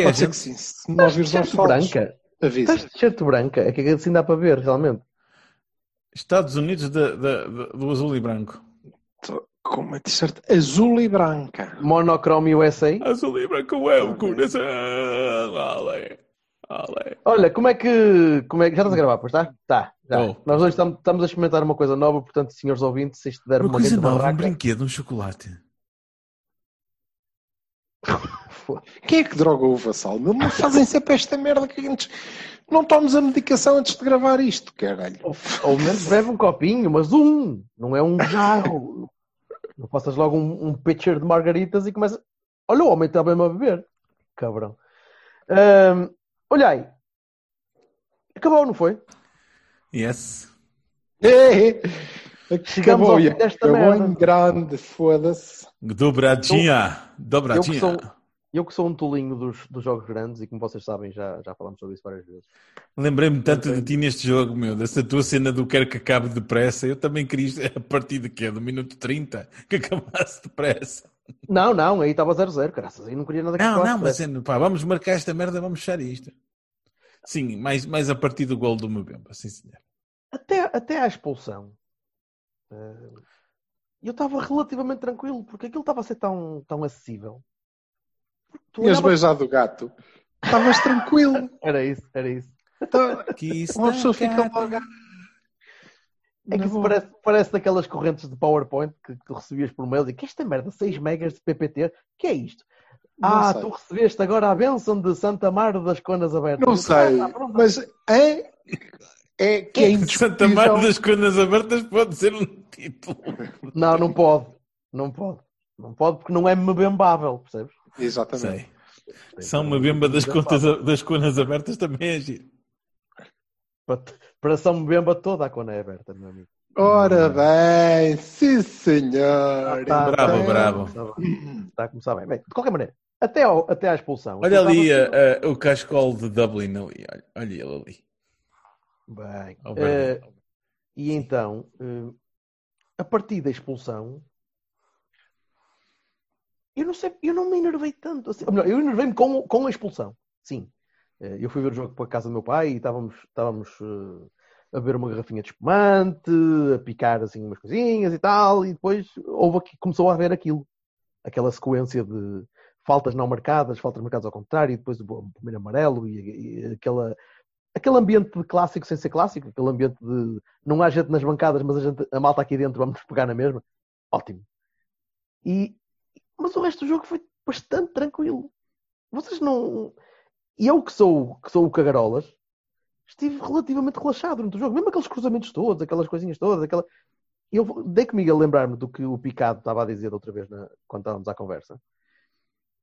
Que é, Pode ser gente? que sim. Se não ouvires aos T-shirt saltos, branca. avisa. Estás de t-shirt branca. É que assim dá para ver, realmente. Estados Unidos da- da- da- do azul e branco. Tô Com uma t-shirt azul e branca. Monochrome USA. Azul e branco é o coração. Ale. Ale. Olha, como é que. Como é que já estás a gravar, pois está? Tá, já. Oh. Nós hoje estamos, estamos a experimentar uma coisa nova, portanto, senhores ouvintes, se isto der Uma uma coisa nova, um barraca. brinquedo, um chocolate. Quem é que droga o vassal? Meu, Não fazem sempre esta merda que antes. Não tomes a medicação antes de gravar isto, caralho. Ou, ou menos bebe um copinho, mas um, não é um jarro. Não faças logo um, um pitcher de margaritas e começa. Olha, o homem está bem a beber. Cabrão. Olha aí. Acabou, não foi? Yes. É, Chegamos ao acabou, e fim desta acabou merda. em grande, foda-se. Dobradinha. Dobradinha. Eu que sou- um tolinho dos, dos jogos grandes e como vocês sabem, já, já falamos sobre isso várias vezes. Lembrei-me tanto de ti neste jogo, meu, dessa tua cena do quero que acabe depressa. Eu também queria a partir de quê? Do minuto 30? Que acabasse depressa. Não, não, aí estava 0-0, graças. Aí não queria nada que Não, não, mas pá, vamos marcar esta merda, vamos fechar isto. Sim, mais, mais a partir do gol do Mbemba, sim senhor. Até, até à expulsão. eh, Eu estava relativamente tranquilo, porque aquilo estava a ser tão, tão acessível. Tu Tinhas olhavas- beijado o gato. Estavas tranquilo. Era isso, era isso. Então, Que isso Uma pessoa fica logo. É que isso parece, parece daquelas correntes de PowerPoint que tu recebias por mail e que esta merda, 6 megas de PPT, que é isto? Não ah, sei. tu recebeste agora a bênção de Santa Mário das Conas Abertas. Não sei, ah, mas é, é que é Santa indiscutível. Maria das Conas Abertas pode ser um título. Não, não pode. Não pode. Não pode porque não é mebembável, percebes? Exatamente. Sei. São uma bemba das, contas, das conas abertas também é giro. Para, São Mbemba toda a cona é aberta, meu amigo. Ora bem, sim senhor. Tá, bravo, Então, bravo. Está a começar- Está a começar bem. Bem, de qualquer maneira, até, ao, até à expulsão. Olha aquilo ali estava- eh, eh, o cascol de Dublin ali. Olha, olha ele ali. Bem. Ao eh, verde. e então, eh, a partir da expulsão, eu não sei, eu não me enervei tanto. Assim, ou melhor, eu enervei-me com, com a expulsão. Sim. Eh, eu fui ver o jogo para a casa do meu pai e estávamos, estávamos eh, a beber uma garrafinha de espumante, a picar assim umas coisinhas e tal, e depois houve aqui, começou a haver aquilo. Aquela sequência de faltas não marcadas, faltas marcadas ao contrário, e depois o primeiro amarelo e, e aquela, aquele ambiente de clássico sem ser clássico, aquele ambiente de não há gente nas bancadas, mas a, gente, a malta aqui dentro vamos pegar na mesma. Ótimo. E, mas o resto do jogo foi bastante tranquilo. Vocês não. E eu que sou, que sou o cagarolas, estive relativamente relaxado durante o jogo. Mesmo aqueles cruzamentos todos, aquelas coisinhas todas, aquela. Eu dei comigo a lembrar-me do que o Picado estava a dizer outra vez na- quando estávamos à conversa.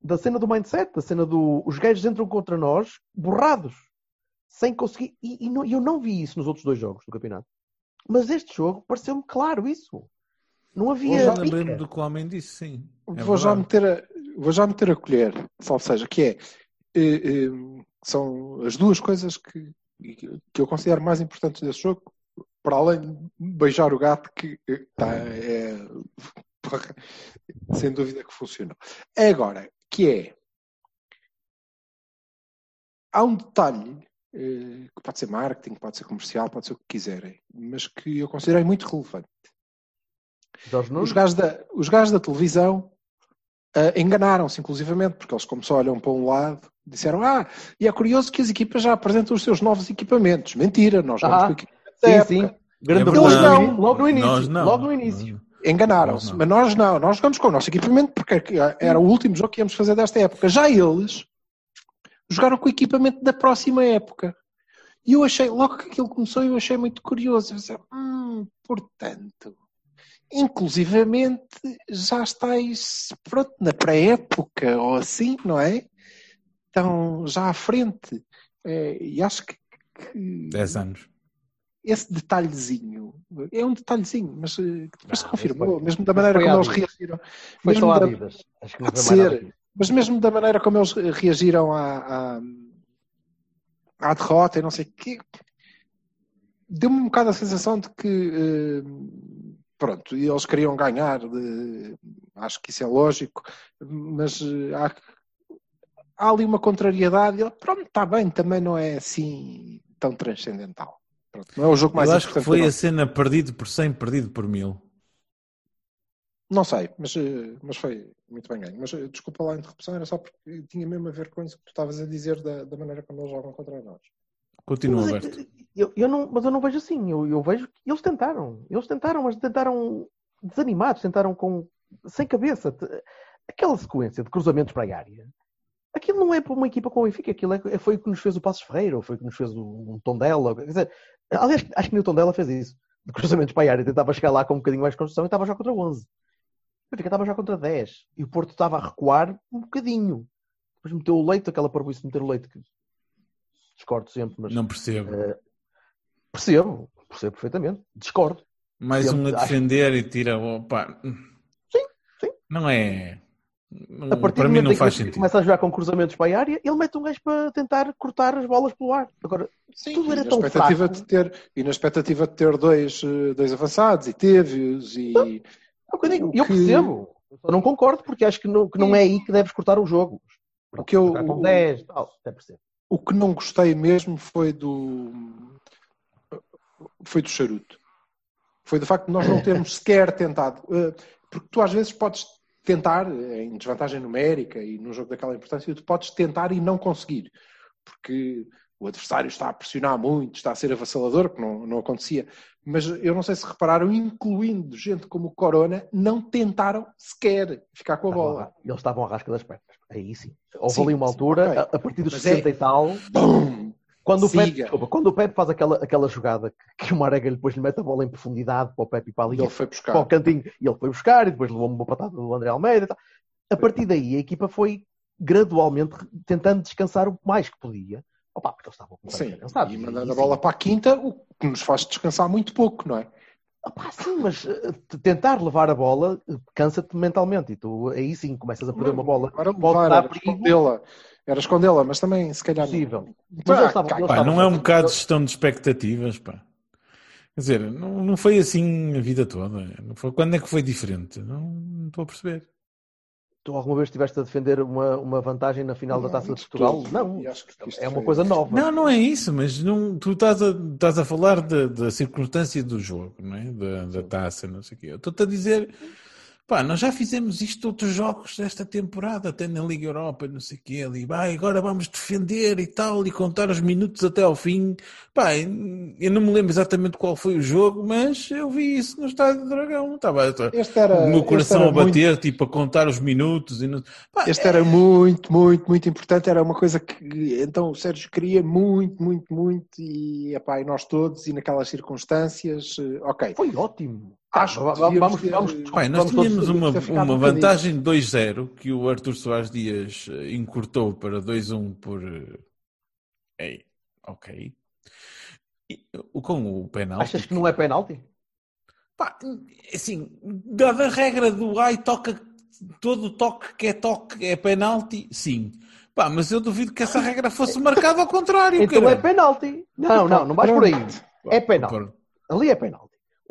Da cena do mindset, da cena do. Os gajos entram contra nós borrados sem conseguir. E, e não- eu não vi isso nos outros dois jogos do campeonato. Mas este jogo pareceu-me claro isso. Não havia. Eu lembrei-me do que o homem disse, sim. É vou, já meter a, vou já meter a colher, ou seja, que é, eh, eh, são as duas coisas que, que eu considero mais importantes desse jogo, para além de beijar o gato, que tá, é, porra, sem dúvida que funcionou. Agora, que é, há um detalhe eh, que pode ser marketing, pode ser comercial, pode ser o que quiserem, mas que eu considerei muito relevante. Jorge Nunes? Os gajos da, os gajos da televisão ah, enganaram-se, inclusivamente, porque eles, como só olham para um lado, disseram: Ah, e é curioso que as equipas já apresentam os seus novos equipamentos. Mentira, nós vamos Ah, com equipamentos Sim, época. sim. Grande É. Eles não. Logo no início. Nós não. Logo no início. Enganaram-se, mas nós não, nós jogamos com o nosso equipamento porque era o último jogo que íamos fazer desta época. Já eles jogaram com o equipamento da próxima época. E eu achei, logo que aquilo começou, eu achei muito curioso. Eu pensei, hum, portanto, inclusivamente já estáis pronto, na pré-época ou assim, não é? Estão já à frente. É, e acho que, que 10 anos. esse detalhezinho é um detalhezinho, mas eh, que depois se Não, confirmou, mesmo da maneira como eles reagiram. Foi só vidas. Acho que não ser. Mas mesmo da maneira como eles reagiram à, à, à derrota e não sei o quê, deu-me um bocado a sensação de que, eh, pronto, eles queriam ganhar, acho que isso é lógico, mas eh, há, há ali uma contrariedade. e ele, Pronto, está bem, também não é assim tão transcendental. Pronto, não é o jogo mais Eu acho que foi a cena perdido por 100, perdido por mil. Não sei, mas, eh, mas foi muito bem ganho. Mas eh, desculpa lá a interrupção, era só porque tinha mesmo a ver com isso que tu estavas a dizer da, da maneira como eles jogam contra nós. Continua Mas, aberto. é- eu, eu não, mas eu não vejo assim. Eu, eu vejo que eles tentaram. Eles tentaram, mas tentaram desanimados, tentaram com sem cabeça. Aquela sequência de cruzamentos para a área. Aquilo não é para uma equipa com o Benfica, aquilo é, foi o que nos fez o Passos Ferreira, ou foi o que nos fez o, um Tondela. Quer dizer, aliás, acho que nem o Tondela fez isso. De cruzamentos para a área, tentava chegar lá com um bocadinho mais de construção e estava já contra 11. O Benfica estava já contra 10. E o Porto estava a recuar um bocadinho. Depois meteu o leite, aquela parvoíce de meter o leite que discordo sempre, mas Não percebo. eh, percebo, percebo perfeitamente, discordo. Mais um a acho- defender e tira. Opa. Sim, sim. Não é. não- A partir para do mim momento não faz sentido. começa a jogar com cruzamentos para a área, ele mete um gajo para tentar cortar as bolas pelo ar. Agora, Sim, Tudo era e na tão expectativa fraco. de ter E na expectativa de ter dois, eh, dois avançados, e teve-os, e é o que eu digo, eu que- percebo. Eu só não concordo porque acho que não, que não é aí que deves cortar o jogo. O que eu- com o- 10, tal, até percebo. O que não gostei mesmo foi do foi do charuto. Foi do facto de nós não termos sequer tentado. Eh, Porque tu às vezes podes tentar, em desvantagem numérica e num jogo daquela importância, tu podes tentar e não conseguir. Porque o adversário está a pressionar muito, está a ser avassalador, que não, não acontecia. Mas eu não sei se repararam, incluindo gente como o Corona, não tentaram sequer ficar com a bola. Eles estavam à rasca das pernas. Aí sim. Houve Sim, ali uma sim, altura, ok. a, a partir dos Mas 60 é- e tal, Bum! quando o, Pepe, desculpa, quando o Pepe faz aquela, aquela jogada que, que o Marega depois lhe mete a bola em profundidade para o Pepe e para ali, E ele foi para o buscar. cantinho, e ele foi buscar, e depois levou uma patada do André Almeida. e tal. A partir daí, a equipa foi gradualmente tentando descansar o mais que podia. Opa, porque eles estavam a Sim, ficar cansados. e mandando a sim. bola para a quinta, o que nos faz descansar muito pouco, não é? Opa, sim, mas t- tentar levar a bola eh, cansa-te mentalmente. E tu aí sim começas a perder uma bola. Agora levar, dar era escondê-la. Era escondê-la, mas também, se calhar. Possível. Mas eles Pá, estavam- não é um bocado de gestão de expectativas, pá. Quer dizer, não, não foi assim a vida toda. Não foi, quando é que foi diferente? Não, não estou a perceber. Tu alguma vez estiveste a defender uma, uma vantagem na final da Taça de Portugal? todo. Não. Acho que isto É uma coisa nova. Não, não é isso, mas não, tu estás a, estás a falar da, da circunstância do jogo, não é? Da, da taça, não sei o quê. Eu estou-te a dizer, pá, nós já fizemos isto outros jogos desta temporada, até na Liga Europa, não sei o quê, ali, vai, agora vamos defender e tal, e contar os minutos até ao fim. Pá, eu não me lembro exatamente qual foi o jogo, mas eu vi isso no Estádio do Dragão. Estava o meu coração a bater, muito- tipo, a contar os minutos. E não... Pá, Este era muito, muito, muito importante. Era uma coisa que então o Sérgio queria muito, muito, muito. E, epá, e nós todos, e naquelas circunstâncias, eh, ok. Foi ótimo. Acho que vamos, ter- vamos, Pai, nós vamos tínhamos uma, uma um vantagem de 2-0 que o Arthur Soares Dias eh, encurtou para 2-1 por. eh, Ei, ok. E, o- com o penalti. Achas que não é penalti? Pá, assim, dada a regra do ai, toca todo toque que é toque é penalti, sim. Pá, mas eu duvido que essa regra fosse marcada ao contrário. Então é caralho. penalti. Não, não, não vais por aí. É penalti. Ali é penalti.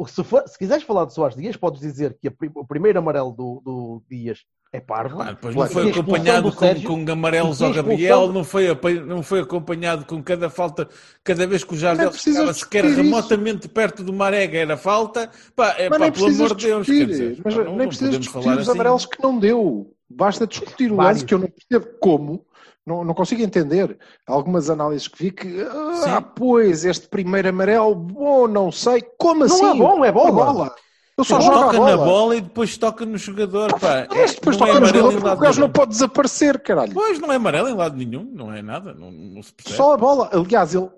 Se, for- se quiseres falar de Soares Dias, podes dizer que a o primeiro amarelo do, do Dias é parvo. Depois não foi acompanhado do com, Sérgio- com amarelos e ao Gabriel, não foi, não foi acompanhado com cada falta, cada vez que o Jardel estava sequer isso. remotamente perto do Marega era falta. Pá, é, Mas pá, nem pelo amor de Deus, discutir. quer dizer, mas pá, não, nem não precisas podemos discutir falar os assim. amarelos que não deu. Basta discutir o lance que eu não percebo como. Não, não consigo entender. Algumas análises que vi que, ah, Sim. pois, este primeiro amarelo, bom, não sei. Como Não assim? é bom, é bola. A bola. Eu só jogo a toca bola. na bola e depois toca no jogador. Pá. Mas depois não é toca no amarelo jogador porque o gajo não pode desaparecer, caralho. Pois, não é amarelo em lado nenhum, não é nada, não, não se percebe. Só a bola. Aliás, ele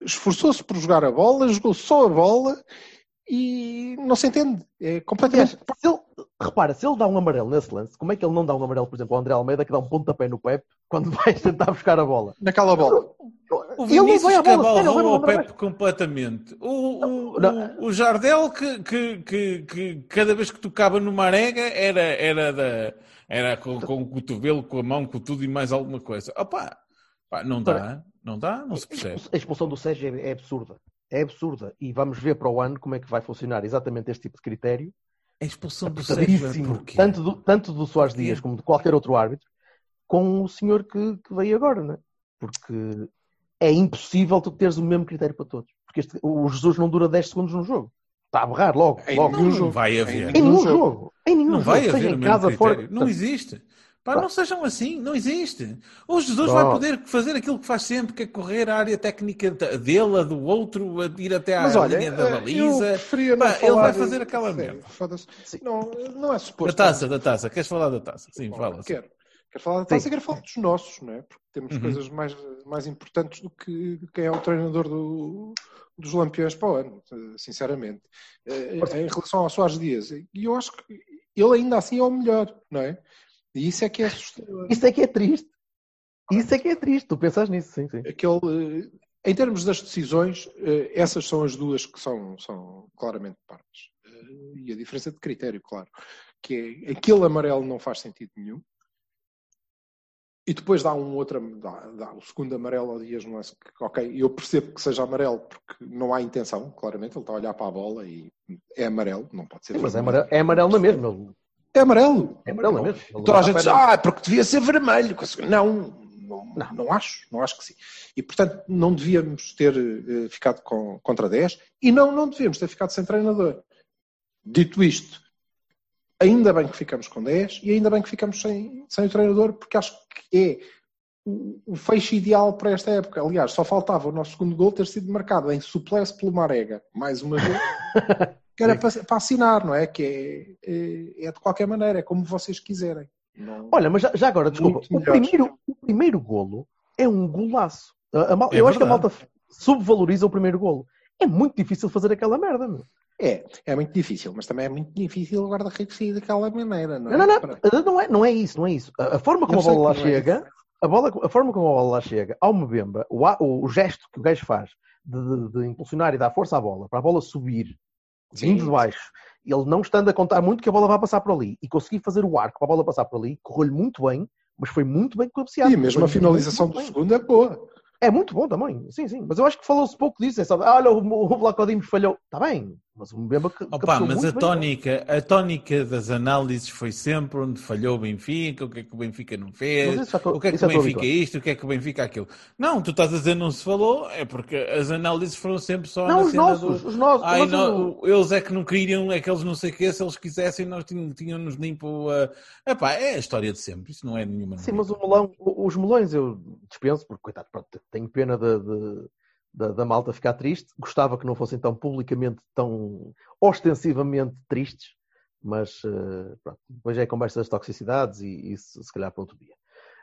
esforçou-se por jogar a bola, jogou só a bola e não se entende. É Aliás, completamente. se ele, repara, se ele dá um amarelo nesse lance, como é que ele não dá um amarelo, por exemplo, ao André Almeida que dá um pontapé no Pepe quando vai tentar buscar a bola? Naquela bola. O Ele não Vinícius vai à bola, no André Pepe completamente. O, o, o, o Jardel, que, que, que, que cada vez que tocava numa arega, era, era, da, era com, com o cotovelo, com a mão, com tudo e mais alguma coisa. Opa, pá, não dá, não dá, não se percebe. A expulsão do Sérgio é, é absurda. É absurda. E vamos ver para o ano como é que vai funcionar exatamente este tipo de critério. A expulsão do Sérgio é tanto do, tanto do Soares? Dias como de qualquer outro árbitro, com o senhor que, que veio agora, né? Porque é impossível tu teres o mesmo critério para todos. Porque este- o Jesus não dura 10 segundos no jogo. Está a berrar logo. Em logo. Nenhum jogo. vai haver. Em nenhum jogo. jogo. Em nenhum Não jogo. vai seja haver em casa, critério. fora. Não existe. Pá, Pá. não sejam assim, não existe. O Jesus vai poder fazer aquilo que faz sempre, que é correr a área técnica dele, a do outro, a ir até à Mas olha, linha da eh, baliza. Pá, ele vai de- fazer aquela Sério, merda. Não, não é suposto. Da taça, da taça. Queres falar da taça? Sim, fala. sim. Quero. Quero falar da taça Sim. e quero falar dos nossos, não é? Porque temos Uhum. coisas mais, mais importantes do que quem é o treinador do, dos Lampiões para o ano, sinceramente. Eh, Em relação ao Soares Dias, e eu acho que ele ainda assim é o melhor, não é? E isso é que é assustador. Isso é que é triste. Isso é que é triste. Tu pensas nisso, sim, sim. Aquele, eh, em termos das decisões, eh, essas são as duas que são, são claramente partes. Eh, E a diferença de critério, claro. Que é aquele amarelo não faz sentido nenhum. E depois dá um outro, dá, dá o segundo amarelo ao Dias, não é? Que, ok, eu percebo que seja amarelo porque não há intenção, claramente, ele está a olhar para a bola e é amarelo, não pode ser. Sim, mas é amarelo, é amarelo na mesma. Ele- É amarelo. É amarelo na mesma. Ele Toda a não gente diz, está ah, é porque devia ser vermelho. Não, não, não, não acho, não acho que sim. E, portanto, não devíamos ter eh, ficado com, contra 10 e não, não devíamos ter ficado sem treinador. Dito isto, ainda bem que ficamos com 10 e ainda bem que ficamos sem, sem o treinador, porque acho que é o, o fecho ideal para esta época. Aliás, só faltava o nosso segundo gol ter sido marcado em suplesse pelo Marega, mais uma vez. que era para, para assinar, não é? Que é, é, é de qualquer maneira, é como vocês quiserem. Não- Olha, mas já, já agora, desculpa, Muito o primeiro, o primeiro golo é um golaço. A- a mal- É eu acho que a verdade. malta subvaloriza o primeiro golo. É muito difícil fazer aquela merda, meu. É, é muito difícil, mas também é muito difícil o guarda-redes sair daquela maneira, não é? Não, não, não, não é, não é isso, não é isso. A, a forma como Eu a bola lá é chega, a, bola, a forma como a bola lá chega, ao Mbemba, o, o, gesto que o gajo faz de, de- de impulsionar e dar força à bola, para a bola subir, Sim. vindo de baixo, ele não estando a contar muito que a bola vai passar por ali, e conseguir fazer o arco para a bola passar por ali, correu-lhe muito bem, mas foi muito bem cabeceado. E mesmo a finalização do segundo é boa. É muito bom também, sim, sim. Mas eu acho que falou-se pouco disso. É só, ah, olha, o, o Vlaco Dimos falhou. Está bem, mas o Mbemba que Opa, mas a bem. tónica, a tónica das análises foi sempre onde falhou o Benfica, o que é que o Benfica não fez, o que é que o Benfica é isto, o que é que o Benfica é aquilo. Não, tu estás a dizer não se falou, é porque as análises foram sempre só Não, na os nossos, do... os nossos. Ai, não, eles é que não queriam, aqueles não sei o quê, se eles quisessem nós tínhamos limpo a... Epá, é a história de sempre, isso não é nenhuma Sim, mas o melão, os melões eu dispenso, porque, coitado, pronto, tenho pena de- de- da, da malta ficar triste. Gostava que não fossem tão publicamente, tão ostensivamente tristes, mas eh, pronto, depois é conversa das toxicidades e isso se calhar para outro dia.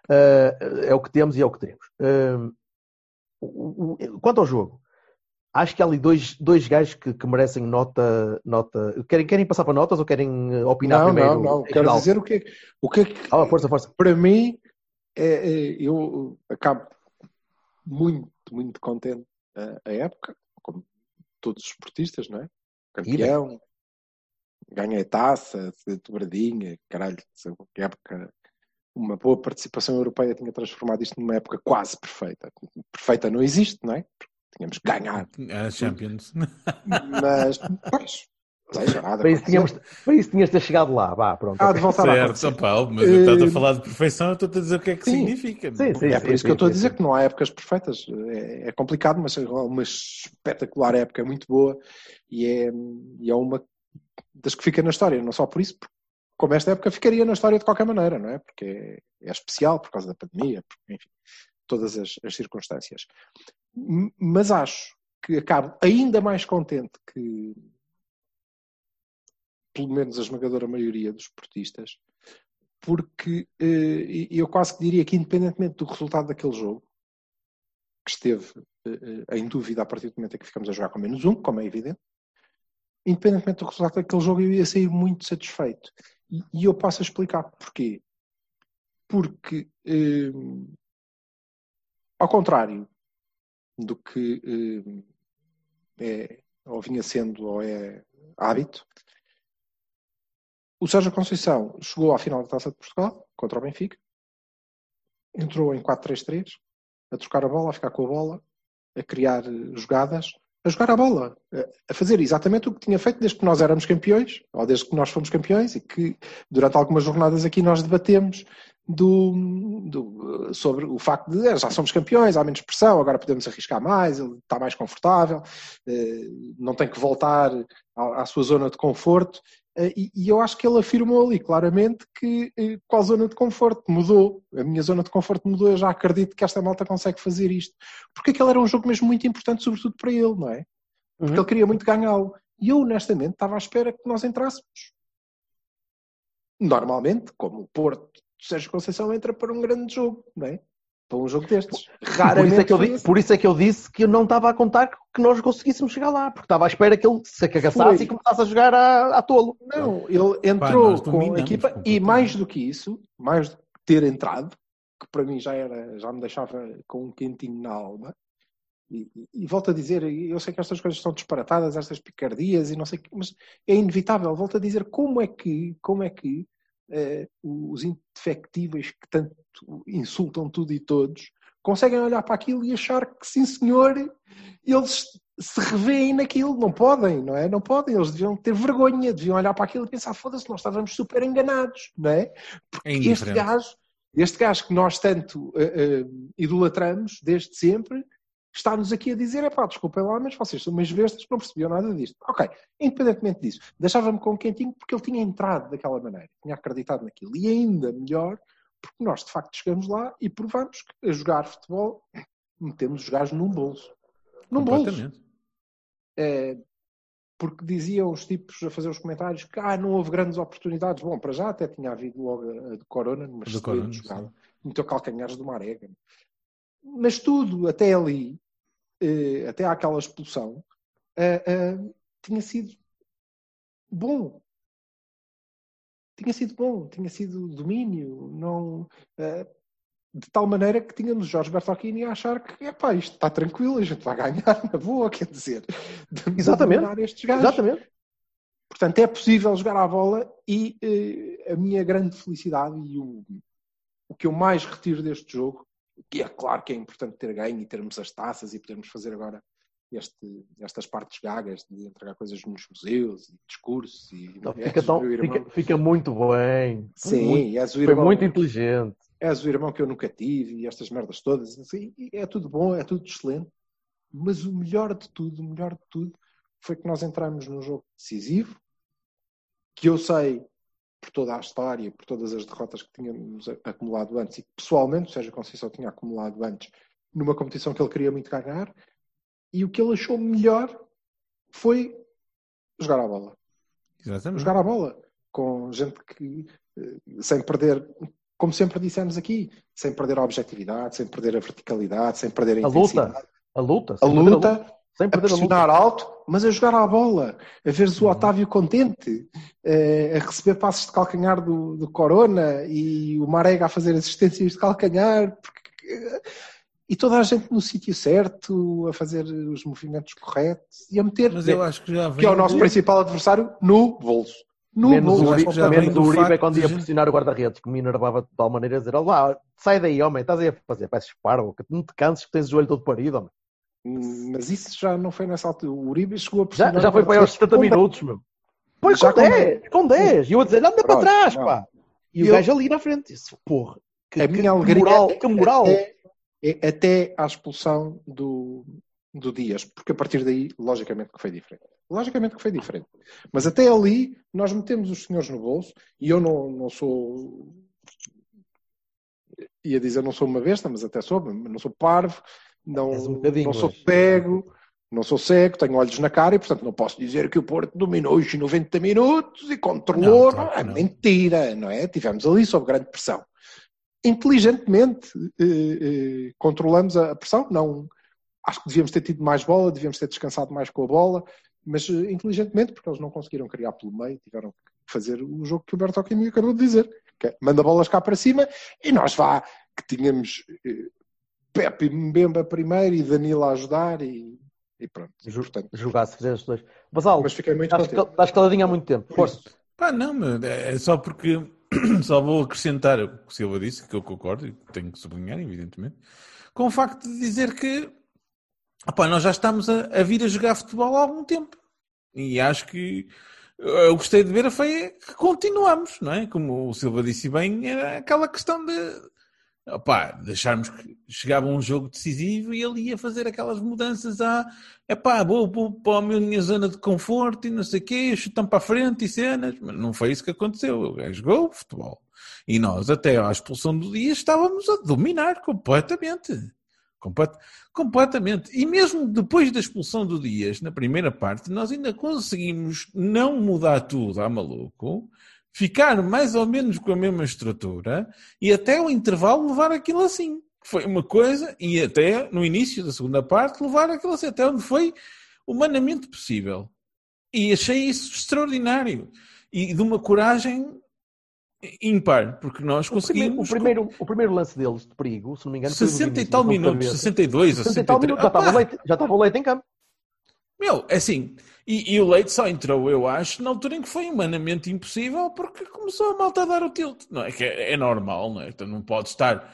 Eh, é o que temos e é o que teremos. O- o- quanto ao jogo, acho que há ali dois, dois gajos que, que merecem nota, nota. Querem, querem passar para notas ou querem opinar Não, primeiro? não, não. Quero dizer o que é que, o que, é que Ah, força, força. para mim, é, é, eu acabo muito, muito contente a, época, como todos os esportistas, não é? Campeão, ganhei taça, dobradinha, caralho, que época, uma boa participação europeia tinha transformado isto numa época quase perfeita. Perfeita não existe, não é? Porque tínhamos que ganhar, Champions. mas, pois, nada. Para isso, tínhamos, para isso tinhas de ter chegado lá, vá, pronto. Há de voltar Certo, acontecer. opa, mas estás a Eh, falar de perfeição, eu estou a dizer o que é que sim. significa. Sim, sim. é por isso que eu estou a dizer sim. que não há épocas perfeitas. É, é complicado, mas é uma espetacular época, muito boa e é, e é uma das que fica na história. Não só por isso, porque como esta época ficaria na história de qualquer maneira, não é? Porque é, é especial por causa da pandemia, porque, enfim, todas as, as circunstâncias. M- Mas acho que acabo ainda mais contente que pelo menos a esmagadora maioria dos esportistas, porque eh, eu quase que diria que, independentemente do resultado daquele jogo, que esteve eh, eh, em dúvida a partir do momento em que ficamos a jogar com menos um, como é evidente, independentemente do resultado daquele jogo, eu ia sair muito satisfeito. E, eu passo a explicar porquê. Porque, ao contrário do que é, ou vinha sendo ou é hábito, o Sérgio Conceição chegou à final da Taça de Portugal contra o Benfica, entrou em 4-3-3, a trocar a bola, a ficar com a bola, a criar jogadas, a jogar a bola, a fazer exatamente o que tinha feito desde que nós éramos campeões, ou desde que nós fomos campeões, e que durante algumas jornadas aqui nós debatemos do, do, sobre o facto de eh, já somos campeões, há menos pressão, agora podemos arriscar mais, ele está mais confortável, eh, não tem que voltar à, à sua zona de conforto. Eh, e, e, eu acho que ele afirmou ali claramente que qual zona de conforto mudou. A minha zona de conforto mudou, eu já acredito que esta malta consegue fazer isto. Porque aquele era um jogo mesmo muito importante, sobretudo para ele, não é? Porque uhum. ele queria muito ganhá-lo. E eu, honestamente, estava à espera que nós entrássemos. Normalmente, como o Porto Sérgio Conceição entra para um grande jogo, não é? Para um jogo destes. Raramente. Por isso, é que eu, por isso é que eu disse que eu não estava a contar que nós conseguíssemos chegar lá, porque estava à espera que ele se cagaçasse e começasse a jogar à, à tolo. Não, ele entrou Pá, com a equipa e mais do que isso, mais do que ter entrado, que para mim já era, já me deixava com um quentinho na alma. E, e, e, volto a dizer, eu sei que estas coisas estão disparatadas, estas picardias e não sei mas é inevitável. Volto a dizer como é que, como é que eh, os indefectíveis que tanto insultam tudo e todos, conseguem olhar para aquilo e achar que, sim senhor, eles se revêem naquilo. Não podem, não é? Não podem. Eles deviam ter vergonha, deviam olhar para aquilo e pensar, foda-se, nós estávamos super enganados, não é? Porque é este gajo, este gajo que nós tanto uh, uh, idolatramos desde sempre, está-nos aqui a dizer, é pá, desculpem lá, mas vocês são umas bestas que não percebiam nada disto. Ok, independentemente disso, deixava-me com um quentinho porque ele tinha entrado daquela maneira, tinha acreditado naquilo. E ainda melhor, porque nós de facto chegamos lá e provamos que a jogar futebol metemos os gajos num bolso. Num bolso. É, porque diziam os tipos a fazer os comentários que ah, não houve grandes oportunidades. Bom, para já até tinha havido logo a de Corona, numa excelente jogada. Meteu calcanhares do Marega. Mas tudo até ali eh, até àquela expulsão, eh, tinha sido bom. Tinha sido bom, tinha sido domínio, não, de tal maneira que tínhamos Jorge Bertolini a achar que epá, isto está tranquilo, a gente vai ganhar na boa, quer dizer, de Exatamente. estes gajos. Exatamente. Portanto, é possível jogar à bola e a minha grande felicidade e o, o que eu mais retiro deste jogo que é claro que é importante ter ganho e termos as taças e podermos fazer agora este, estas partes gagas de entregar coisas nos museus e discursos e Não, fica, tão, fica, fica, muito bem. Sim, muito, és o irmão, foi muito inteligente. és o irmão que eu nunca tive e estas merdas todas assim, é tudo bom, é tudo excelente. Mas o melhor de tudo o melhor de tudo foi que nós entramos num jogo decisivo que eu sei por toda a história, por todas as derrotas que tínhamos acumulado antes e que pessoalmente o Sérgio Conceição tinha acumulado antes numa competição que ele queria muito ganhar e o que ele achou melhor foi jogar a bola. Exatamente. Jogar a bola com gente que eh, sem perder, como sempre dissemos aqui, sem perder a objetividade, sem perder a verticalidade, sem perder a, a luta. A luta. A luta, sem perder a pressionar a alto, mas a jogar à bola, a ver-se o uhum. Otávio contente, eh, a receber passos de calcanhar do, do Corona e o Marega a fazer assistências de calcanhar, porque, eh, e toda a gente no sítio certo, a fazer os movimentos corretos e a meter, mas eu acho que, já que é o nosso principal adversário, no bolso. No menos bolso. O Uribe, já menos o Uribe é quando ia pressionar o guarda-redes, que me enervava de tal maneira a dizer: lá, sai daí, homem, estás aí a fazer, peças parvo, que não te canses que tens o joelho todo parido, homem. Mas isso já não foi nessa altura. O Uribe chegou a. Já, já foi para aí aos 70 minutos, meu. Foi com 10, com 10. E eu a dizer, anda para trás, não. pá. E, e o eu... gajo ali na frente. Disse, porra, que, a que, minha alegria moral, que moral. Até, é, até à expulsão do, do Dias, porque a partir daí, logicamente que foi diferente. Logicamente que foi diferente. Mas até ali, nós metemos os senhores no bolso, e eu não, não sou. ia dizer não sou uma besta, mas até sou, não sou parvo, não, um não sou cego, não sou cego, tenho olhos na cara e, portanto, não posso dizer que o Porto dominou os 90 minutos e controlou. Não, claro, é não. mentira, não é? Tivemos ali sob grande pressão. Inteligentemente eh, eh, controlamos a pressão, não. Acho que devíamos ter tido mais bola, devíamos ter descansado mais com a bola, mas eh, inteligentemente, porque eles não conseguiram criar pelo meio, tiveram que fazer o jogo que o Bertocchini acabou de dizer, que é, manda bolas cá para cima e nós vá, que tínhamos eh, Pepe e Mbemba primeiro e Danilo a ajudar e, e pronto. E, portanto, Jogar se fizer os dois. Basal, mas fiquei muito estás, contente. estás caladinho há muito tempo. Força. Pá, não, mas é só porque só vou acrescentar o que o Silva disse, que eu concordo e tenho que sublinhar, evidentemente, com o facto de dizer que opá, nós já estamos a, a vir a jogar futebol há algum tempo. E acho que eu gostei de ver foi que continuamos, não é? Como o Silva disse bem, era aquela questão de opá, deixarmos que chegava um jogo decisivo e ele ia fazer aquelas mudanças a epá, vou, vou para a minha zona de conforto e não sei o quê, chutão para a frente e cenas, mas não foi isso que aconteceu. O gajo jogou futebol. E nós, até à expulsão do dia, estávamos a dominar completamente. Complet completamente. E mesmo depois da expulsão do Dias, na primeira parte, nós ainda conseguimos não mudar tudo a maluco, ficar mais ou menos com a mesma estrutura e até o intervalo levar aquilo assim. Foi uma coisa, e até no início da segunda parte, levar aquilo assim, até onde foi humanamente possível. E achei isso extraordinário. E de uma coragem ímpar, porque nós conseguimos. O primeiro, o primeiro, o primeiro lance deles de perigo, se não me engano, 60 e tal minutos, 62 ou 60 e tal 63. minutos, já estava o leite, já estava o leite em campo. Meu, é assim, e, e, o Leite só entrou, eu acho, na altura em que foi humanamente impossível, porque começou a malta a dar o tilt. Não é que é, é normal, não é? Então não pode estar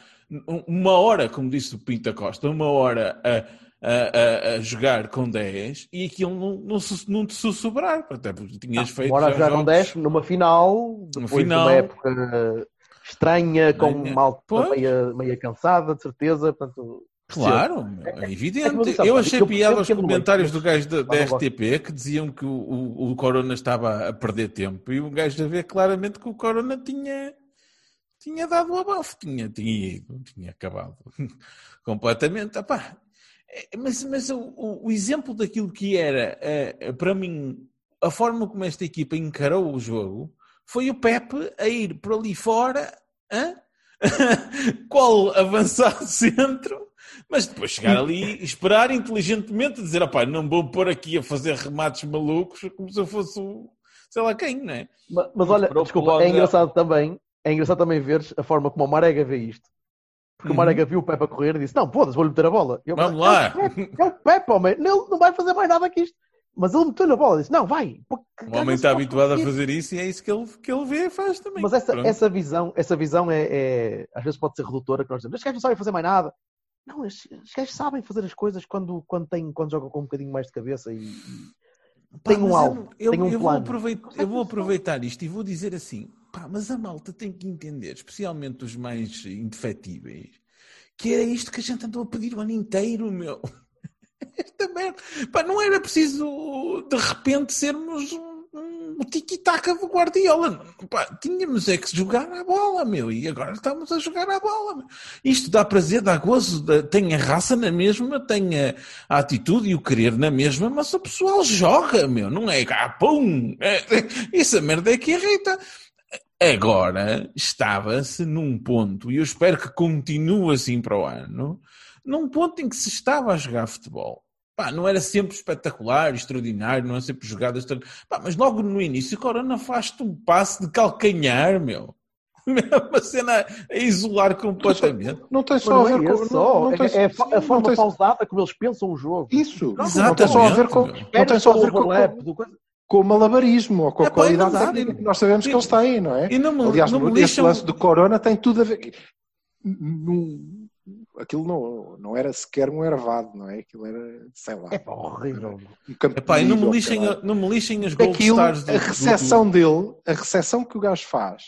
uma hora, como disse o Pinta Costa, uma hora a, a, a, a jogar com 10 e aquilo não, não, não te sussurrar. Até porque tinhas não, feito. Uma hora a jogar com jogos... 10 numa final, depois final... de uma época estranha, com Estranha. malta Pois. meia, meia cansada, de certeza. Portanto, Claro, meu, é evidente. como eu achei piada aos é do comentários do gajo da, da. RTP que diziam que o, o, o Corona estava a perder tempo e o gajo a ver claramente que o Corona tinha, tinha dado o abafo, tinha, tinha ido, tinha acabado completamente. Epá, é, mas mas o, o- exemplo daquilo que era, eh, para mim, a forma como esta equipa encarou o jogo foi o Pepe a ir por ali fora, qual avançado centro, mas depois chegar ali e esperar inteligentemente, dizer, opá, não vou pôr aqui a fazer remates malucos como se eu fosse o sei lá quem, não é? Mas, mas olha, Pro- desculpa, é engraçado também, é engraçado também veres a forma como o Marega vê isto. Porque Uhum. o Marega viu o Pepe a correr e disse: Não, foda-se, vou-lhe meter a bola. Eu, Vamos "É lá." o Pepe, É o Pepe, homem, ele não vai fazer mais nada que isto. Mas ele meteu-lhe a bola disse: Não, vai. porque O homem está habituado a conseguir." fazer isso e é isso que ele, que ele vê e faz também. Mas essa, Pronto. essa visão, essa visão é, é- às vezes pode ser redutora, que nós dizemos, estes gajos não sabem fazer mais nada. Não, estes estes gajos sabem fazer as coisas quando, quando, têm, quando jogam com um bocadinho mais de cabeça e, Pá, tem um alvo, eu, tem um eu vou plano. aproveitar, eu vou aproveitar isto e vou dizer assim, pá, mas a malta tem que entender, especialmente os mais indefetíveis, que era isto que a gente andou a pedir o ano inteiro, meu. Esta merda. Pá, não era preciso de repente sermos um tiki-taka do Guardiola. Pá, tínhamos é que jogar a bola, meu. E agora estamos a jogar a bola. Meu. Isto dá prazer, dá gozo, dá- tem a raça na mesma, tem a, a atitude e o querer na mesma, mas o pessoal joga, meu. Não é ah, pum. É, essa merda é que irrita. Agora estava-se num ponto, e eu espero que continue assim para o ano, num ponto em que se estava a jogar futebol. Pá, não era sempre espetacular, extraordinário, não era sempre jogada extraordinária. Pá, mas logo no início, o Corona faz-te um passe de calcanhar, meu. Uma cena a isolar completamente. Não tem Mas só a não ver é com. não- só, não é, tem- é a, fo- a não forma tem- pausada como eles pensam o jogo. Isso. Não Exatamente, tem só a ver com. meu. Não tem só a ver com, com, o malabarismo ou com a É, qualidade não- técnica que nós sabemos que eles têm, não é? E não me, Aliás, não no, me este lixam... lance do Corona tem tudo a ver. Num- aquilo não, não era sequer um ervado, não é? Aquilo era, sei lá, É pá, horrível. um campo Epá, e não me, lixem, a- não me lixem as gold Aquilo, stars do, a do- recepção dele, a recepção que o gajo faz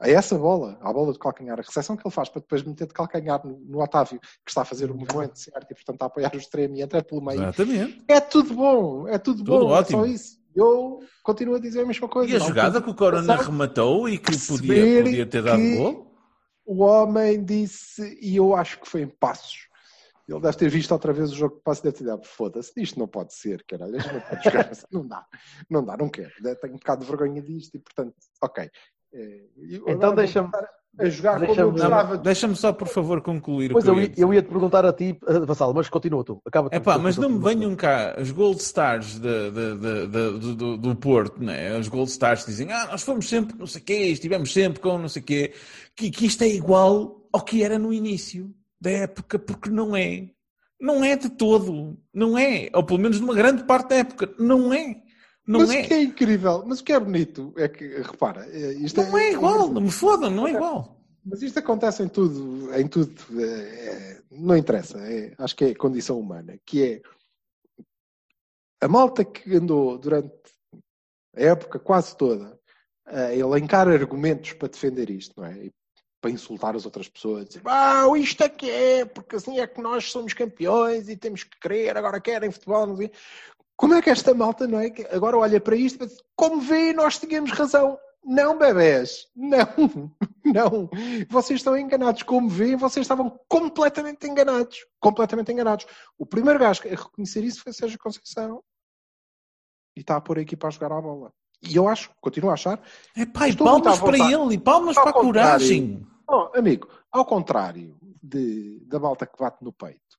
a essa bola, à bola de calcanhar, a recepção que ele faz para depois meter de calcanhar no, no Otávio, que está a fazer o movimento certo e, portanto, a apoiar o extremo e entra pelo meio. Exatamente. É tudo bom, é tudo, Tudo bom, ótimo. é só isso. Eu continuo a dizer a mesma coisa. E a Não jogada que o Corona rematou e que podia, podia ter dado que- gol. O homem disse, e eu acho que foi em passos. Ele deve ter visto outra vez o jogo de passos e deve ter dito, foda-se, isto não pode ser, caralho, não pode jogar assim, não dá, não dá, não quero, tenho um bocado de vergonha disto e portanto, ok. Eh, e agora Então deixa-me a jogar como eu Deixa-me- gostava. Não, Deixa-me só, por favor, concluir Pois eu, eu ia te perguntar a ti, eh, Vassalo, mas continua tu. Acaba. É pá, Tu- mas tu- não me venham cá os Gold Stars de- de- de- do- do Porto, né? Os Gold Stars dizem, ah, nós fomos sempre não sei o quê, estivemos sempre com não sei o quê, que, que isto é igual ao que era no início da época, porque não é. Não é de todo. Não é. Ou pelo menos numa grande parte da época. Não é. Não mas é. o que é incrível, mas o que é bonito é que, repara, eh, isto Não é igual. Não me fodam, não é igual. Mas isto acontece em tudo, em tudo, eh, não interessa, é- acho que é condição humana, que é a malta que andou durante a época quase toda a elencar argumentos para defender isto, não é? E para insultar as outras pessoas, dizer, ah, isto é que é, porque assim é que nós somos campeões e temos que querer, agora querem futebol, não sei. Como é que esta malta, não é? Que agora olha para isto e diz, como vê, nós tínhamos razão. Não, bebés, não, não. Vocês estão enganados. Como veem, vocês estavam completamente enganados. Completamente enganados. O primeiro gajo a reconhecer isso foi Sérgio Conceição. E está a pôr a equipa a jogar à bola. E eu acho, continuo a achar, É pá, e muito palmas para ele e palmas para a coragem. Oh, amigo, ao contrário de, da malta que bate no peito,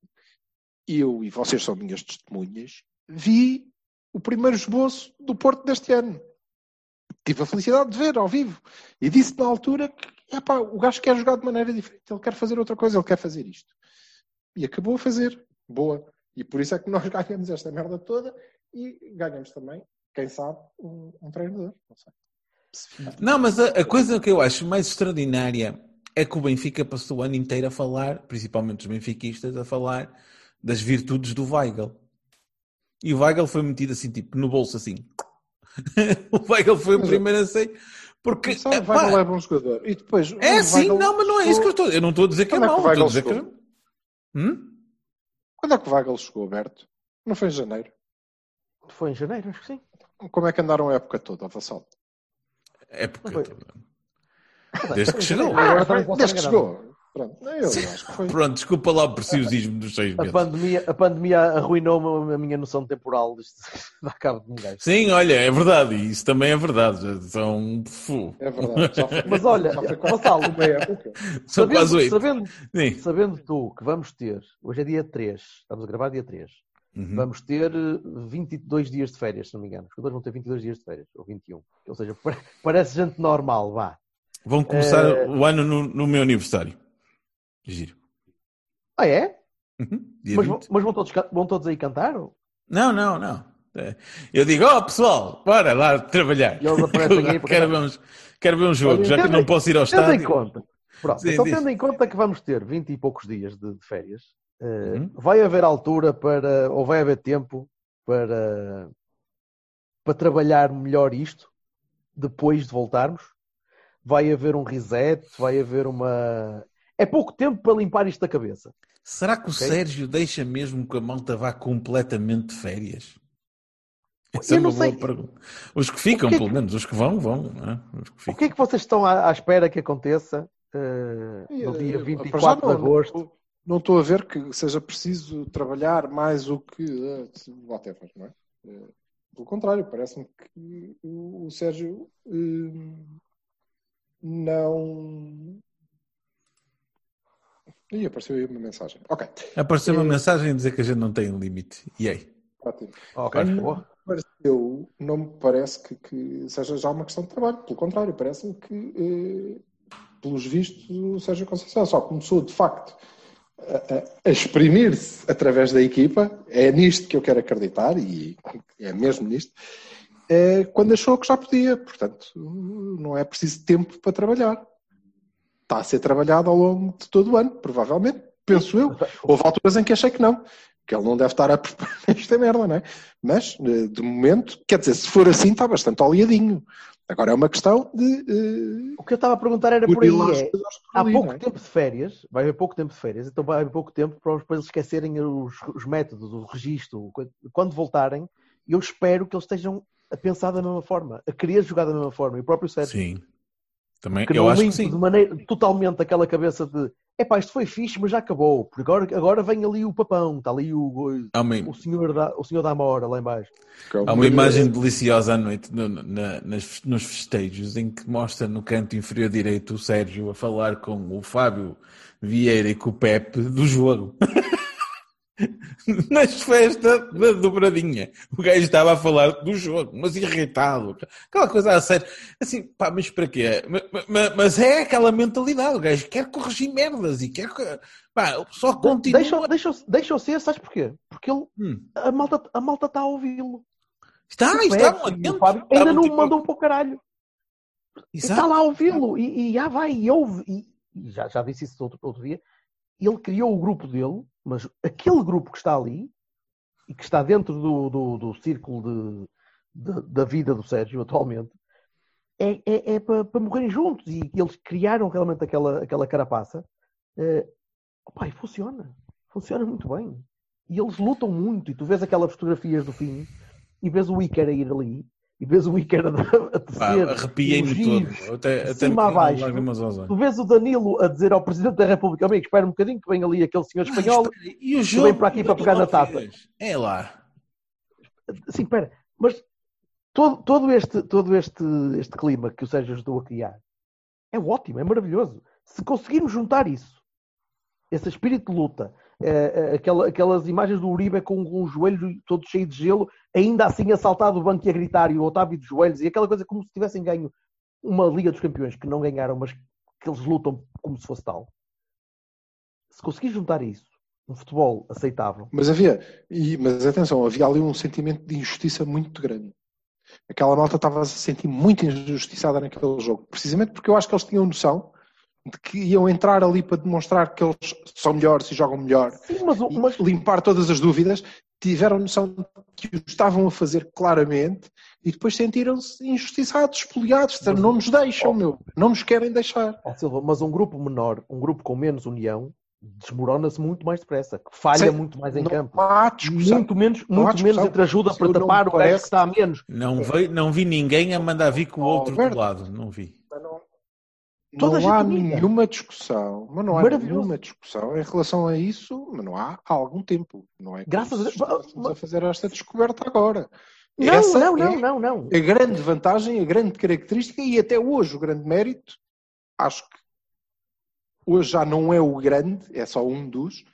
eu e vocês são minhas testemunhas, vi o primeiro esboço do Porto deste ano. Tive a felicidade de ver ao vivo. E disse na altura que epá, o gajo quer jogar de maneira diferente, ele quer fazer outra coisa, ele quer fazer isto. E acabou a fazer. Boa. E por isso é que nós ganhamos esta merda toda e ganhamos também, quem sabe, um, um treinador. Não sei. Não, mas a, a coisa que eu acho mais extraordinária é que o Benfica passou o ano inteiro a falar, principalmente os benfiquistas, a falar das virtudes do Weigl. E o Weigl foi metido assim, tipo, no bolso assim. o Weigl foi o primeiro a sair. Porque, Só o epá, Weigl é bom jogador. E depois, é assim, Weigl não, mas não é isso que eu estou. Eu não estou a dizer que é Como é que mau, o estou a dizer que chegou? é. Hum? Quando é que o Weigl chegou, Alberto? Não foi em janeiro? Foi em janeiro, acho que sim. Como é que andaram a época toda, a Vassal? É porque. Foi. Desde que chegou. Posso Desde que chegou. Pronto, eu acho que foi. Pronto, desculpa lá o preciosismo dos seis A meses. pandemia, a pandemia arruinou-me a minha noção temporal. Isto dá cabo de um gajo. Sim, olha, é verdade, e isso também é verdade. São, fu, É verdade. Já foi, Mas olha, já foi quase Vassal, uma época. são quase sabendo, oito. sabendo, Sim. sabendo tu que vamos ter, hoje é dia 3, estamos a gravar dia 3, Uhum. vamos ter eh, 22 dias de férias, se não me engano. Os jogadores vão ter 22 dias de férias, ou 21. Ou seja, pa- parece gente normal, vá. Vão começar Eh, o ano no, no meu aniversário. Giro. Ah, é? Uhum. Mas, 20. vão- mas vão, todos, vão todos aí cantar? ou? Não, não, não. É. Eu digo, ó pessoal, bora lá trabalhar. E eles aparecem aí quero, ver uns- quero ver um jogo, já que não posso ir ao Tendo em estádio. conta, pronto, Sim, então diz. tendo em conta que vamos ter 20 e poucos dias de, de férias, eh, Uhum. vai haver altura para, ou vai haver tempo para, para trabalhar melhor isto depois de voltarmos? Vai haver um reset? Vai haver uma. É pouco tempo para limpar isto da cabeça. Será que o Ok. Sérgio deixa mesmo que a malta vá completamente de férias? Essa Eu é uma não boa sei. pergunta. Os que ficam, que é pelo que- menos, os que vão, vão. não é? Os que O que é que vocês estão à, à espera que aconteça eh, no dia Eh, 24 para já de não- agosto? Não, não estou a ver que seja preciso trabalhar mais o que eh, whatever, não é? Eh, Pelo contrário, parece-me que o o Sérgio eh, não. Ih, apareceu aí uma mensagem. Ok. Apareceu uma Eh, mensagem a dizer que a gente não tem limite. E aí? Ótimo. Ok, Não boa. me pareceu, não me parece que, que seja já uma questão de trabalho. Pelo contrário, parece-me que, eh, pelos vistos, o Sérgio Conceição só começou, de facto, a, a- a exprimir-se através da equipa. É nisto que eu quero acreditar, e é mesmo nisto, eh, quando achou que já podia. Portanto, não é preciso tempo para trabalhar. Está a ser trabalhado ao longo de todo o ano, provavelmente. Penso eu. Houve alturas em que achei que não, que ele não deve estar a preparar esta merda, não é? Mas, eh, de momento, quer dizer, se for assim, está bastante oleadinho. Agora é uma questão de. eh, O que eu estava a perguntar era por aí. É, por há ali, pouco é? tempo de férias, vai haver pouco tempo de férias, então vai haver pouco tempo para depois eles esquecerem os, os métodos, o registro. Quando voltarem, eu espero que eles estejam a pensar da mesma forma, a querer jogar da mesma forma. E o próprio Sérgio, Sim. Também, que eu acho que sim. de maneira totalmente aquela cabeça de epá, isto foi fixe, mas já acabou. Porque agora, agora vem ali o papão, está ali o, uma, o, senhor, da, o senhor da Amora lá em baixo. Que é o há uma imagem deliciosa à noite no- na- nas- nos festejos em que mostra no canto inferior direito o Sérgio a falar com o Fábio Vieira e com o Pepe do jogo. Nas festas da dobradinha. O gajo estava a falar do jogo, mas irritado. Aquela coisa a sério. Assim, pá, mas para quê? Ma- ma- Mas, é aquela mentalidade. O gajo quer corrigir merdas e quer. que- Pá, só continua. Deixa, deixa, deixa ser, sabes porquê? Porque ele, Hum. a malta a malta está a ouvi-lo. Está, O está, Pepe e o atentos. Fábio Está ainda não muito- me mandou para o caralho. E Exato. está lá a ouvi-lo. E, e já vai, e ouve. E, e já, já disse isso outro, outro dia. Ele criou o grupo dele, mas aquele grupo que está ali e que está dentro do, do, do círculo de, de- da vida do Sérgio atualmente é, é, é para, para morrerem juntos. E eles criaram realmente aquela, aquela carapaça. Eh, opá, e funciona. Funciona muito bem. E eles lutam muito. E tu vês aquelas fotografias do fim e vês o Iker a ir ali e vês o Iker a, tecer. arrepiei-me todo. Até, até me cima a caíram baixo. lágrimas aos olhos. Tu vês o Danilo a dizer ao Presidente da República, amigo, espera um bocadinho que vem ali aquele senhor espanhol. E o vem jogo para aqui para pegar na taça. É lá. Sim, espera, mas todo, todo, este, todo este, este clima que o Sérgio ajudou a criar é ótimo, é maravilhoso. Se conseguirmos juntar isso, esse espírito de luta, eh, eh, aquela- aquelas imagens do Uribe com, os joelhos todos cheios de gelo, ainda assim a saltar do banco e a gritar, e o Otávio de joelhos, e aquela coisa como se tivessem ganho uma Liga dos Campeões, que não ganharam, mas que eles lutam como se fosse tal. Se conseguir juntar isso, um futebol aceitável, Mas havia, e- mas atenção, havia ali um sentimento de injustiça muito grande. Aquela malta estava a se sentir muito injustiçada naquele jogo, precisamente porque eu acho que eles tinham noção de que iam entrar ali para demonstrar que eles são melhores e jogam melhor sim, mas, e mas limpar todas as dúvidas, tiveram noção de que o estavam a fazer claramente e depois sentiram-se injustiçados, espoliados, disseram, não nos deixam, meu, não nos querem deixar. Ó, Silva, mas um grupo menor, um grupo com menos união, desmorona-se muito mais depressa, que falha Sim, muito mais em não campo. Muito menos, muito menos entre ajuda para tapar o gajo parece- que está a menos. Não, veio, não vi ninguém a mandar vir com o outro Alberto. do lado. Não vi. Não, Toda a não há unida. nenhuma discussão, mas não há nenhuma discussão em relação a isso, mas não há há algum tempo. Não é Graças a Deus. estivéssemos a fazer esta descoberta agora. Não, Essa não, é não, não, não. a grande vantagem, a grande característica e até hoje o grande mérito, acho que hoje já não é o grande, é só um dos,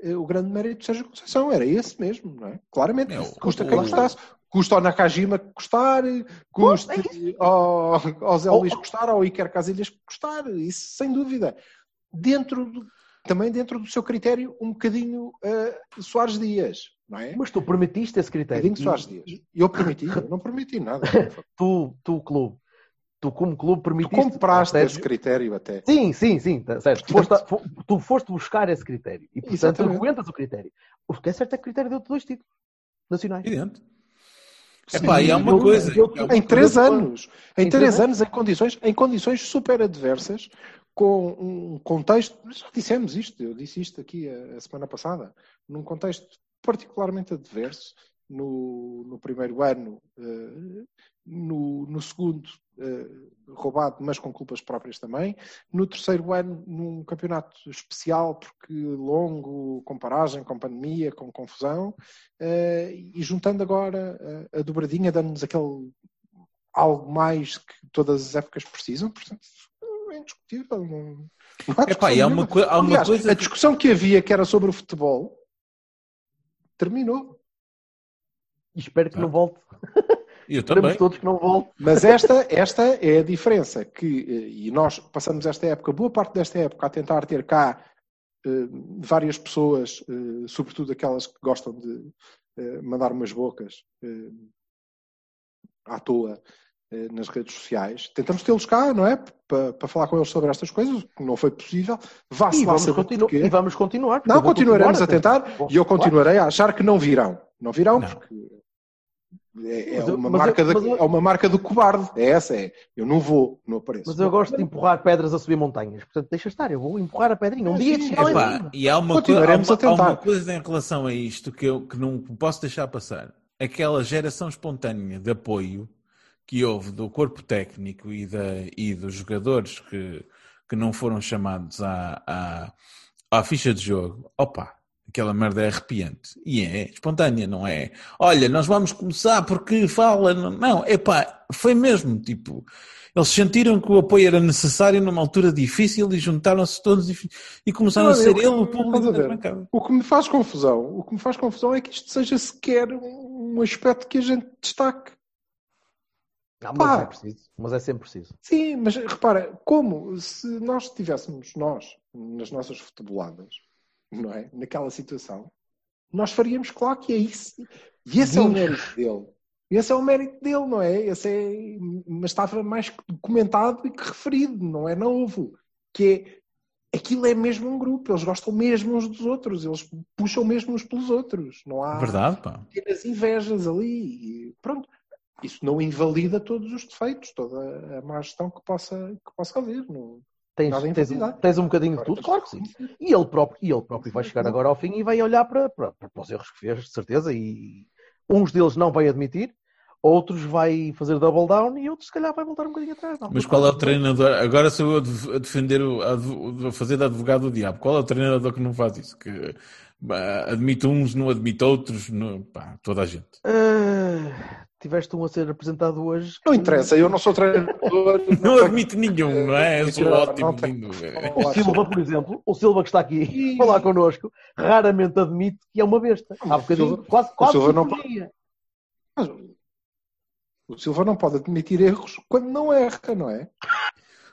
eh, o grande mérito de Sérgio Conceição, era esse mesmo, não é? Claramente, É, o- custa quem custasse, custa ao Nakajima custar, custa é ao, ao Zé Ao- Luís custar, ao Iker Casilhas custar, isso sem dúvida. Dentro do- também dentro do seu critério, um bocadinho eh, Soares Dias, não é? Mas tu permitiste esse Um critério. bocadinho Soares Dias. E- Eu permiti, eu não permiti nada. Tu, tu, clube, tu como clube Tu permitiste. compraste Sérgio- esse critério até. Sim, sim, sim, tá certo. Tu foste, tu foste buscar esse critério e, portanto, Exatamente. aguentas o critério. O que é certo é que o critério deu-te dois títulos nacionais. Evidente. Epá, e há uma eu- coisa. eu- há uma Em três anos. Em em três anos, em condições, em condições super adversas, com um contexto. Já dissemos isto, eu disse isto aqui a, a semana passada. Num contexto particularmente adverso, no, no primeiro ano, eh, no, no segundo, roubado, mas com culpas próprias também. No terceiro ano, num campeonato especial, porque longo, com paragem, com pandemia, com confusão. Eh, e juntando agora eh, a dobradinha, dando-nos aquele algo mais que todas as épocas precisam, portanto, é indiscutível. Não, não há Epá, há uma, há uma Aliás, coisa. a discussão que havia, que era sobre o futebol, terminou. E espero que Ah. não volte. Eu também. todos que não. Mas esta, esta é a diferença que, eh, e nós passamos esta época, boa parte desta época, a tentar ter cá eh, várias pessoas, eh, sobretudo aquelas que gostam de eh, mandar umas bocas à toa nas redes sociais. Tentamos tê-los cá, não é? Para, falar com eles sobre estas coisas, que não foi possível. Vá-se E vamos, continu- e vamos continuar. Não, continuaremos a tentar Vou- e eu continuarei a achar que não virão. Não virão Não. porque é, é uma mas eu- marca da- eu- é uma marca do cobarde. É essa, é. Eu não vou, não apareço. Mas eu gosto de empurrar pedras a subir montanhas. Portanto, deixa estar. Eu vou empurrar a pedrinha. Um Ah, dia sim, de chegar lá Epá, cima. e há uma, há, uma, há uma coisa em relação a isto que eu que não posso deixar passar. Aquela geração espontânea de apoio que houve do corpo técnico e, da, e dos jogadores que, que não foram chamados à, à, à ficha de jogo, opa, aquela merda é arrepiante. E é espontânea, não é? Olha, nós vamos começar porque fala. Não, não epá, foi mesmo, tipo, eles sentiram que o apoio era necessário numa altura difícil e juntaram-se todos e, e começaram a Olha, ser ele o público a ver? O que me faz confusão, o que me faz confusão é que isto seja sequer um aspecto que a gente destaque. Não, mas Pá. é preciso. Mas é sempre preciso. Sim, mas repara, como se nós estivéssemos nós nas nossas futeboladas, não é? Naquela situação, nós faríamos claro que é isso. E esse é o mérito dele. Esse é o mérito dele, não é? Esse é... Mas estava mais que documentado e que referido, não é novo. Que é aquilo é mesmo um grupo, eles gostam mesmo uns dos outros, eles puxam mesmo uns pelos outros. Não há Verdade, pá. pequenas invejas ali. E pronto. Isso não invalida todos os defeitos, toda a má gestão que possa, que possa haver. Não... Tens, tens, um, tens um bocadinho de tudo, claro que sim. E ele próprio, e ele próprio vai chegar agora ao fim e vai olhar para, para, para os erros que fez, de certeza, e uns deles não vai admitir, outros vai fazer double down e outros se calhar vai voltar um bocadinho atrás. Não, Mas qual é o treinador? Agora sou eu a def- a defender, o, a fazer de advogado do diabo. Qual é o treinador que não faz isso? Que admite uns, não admite outros, não- pá, toda a gente. Ah, tiveste um a ser apresentado hoje. Não interessa, eu não sou treinador. Não admite nenhum, não é? Eu sou ótimo. O Silva, por exemplo, o Silva que está aqui a falar connosco, raramente admite que é uma besta. Há bocadinho, Silva- quase, quase Silva não. Mas O Silva não pode admitir erros quando não erra, não é?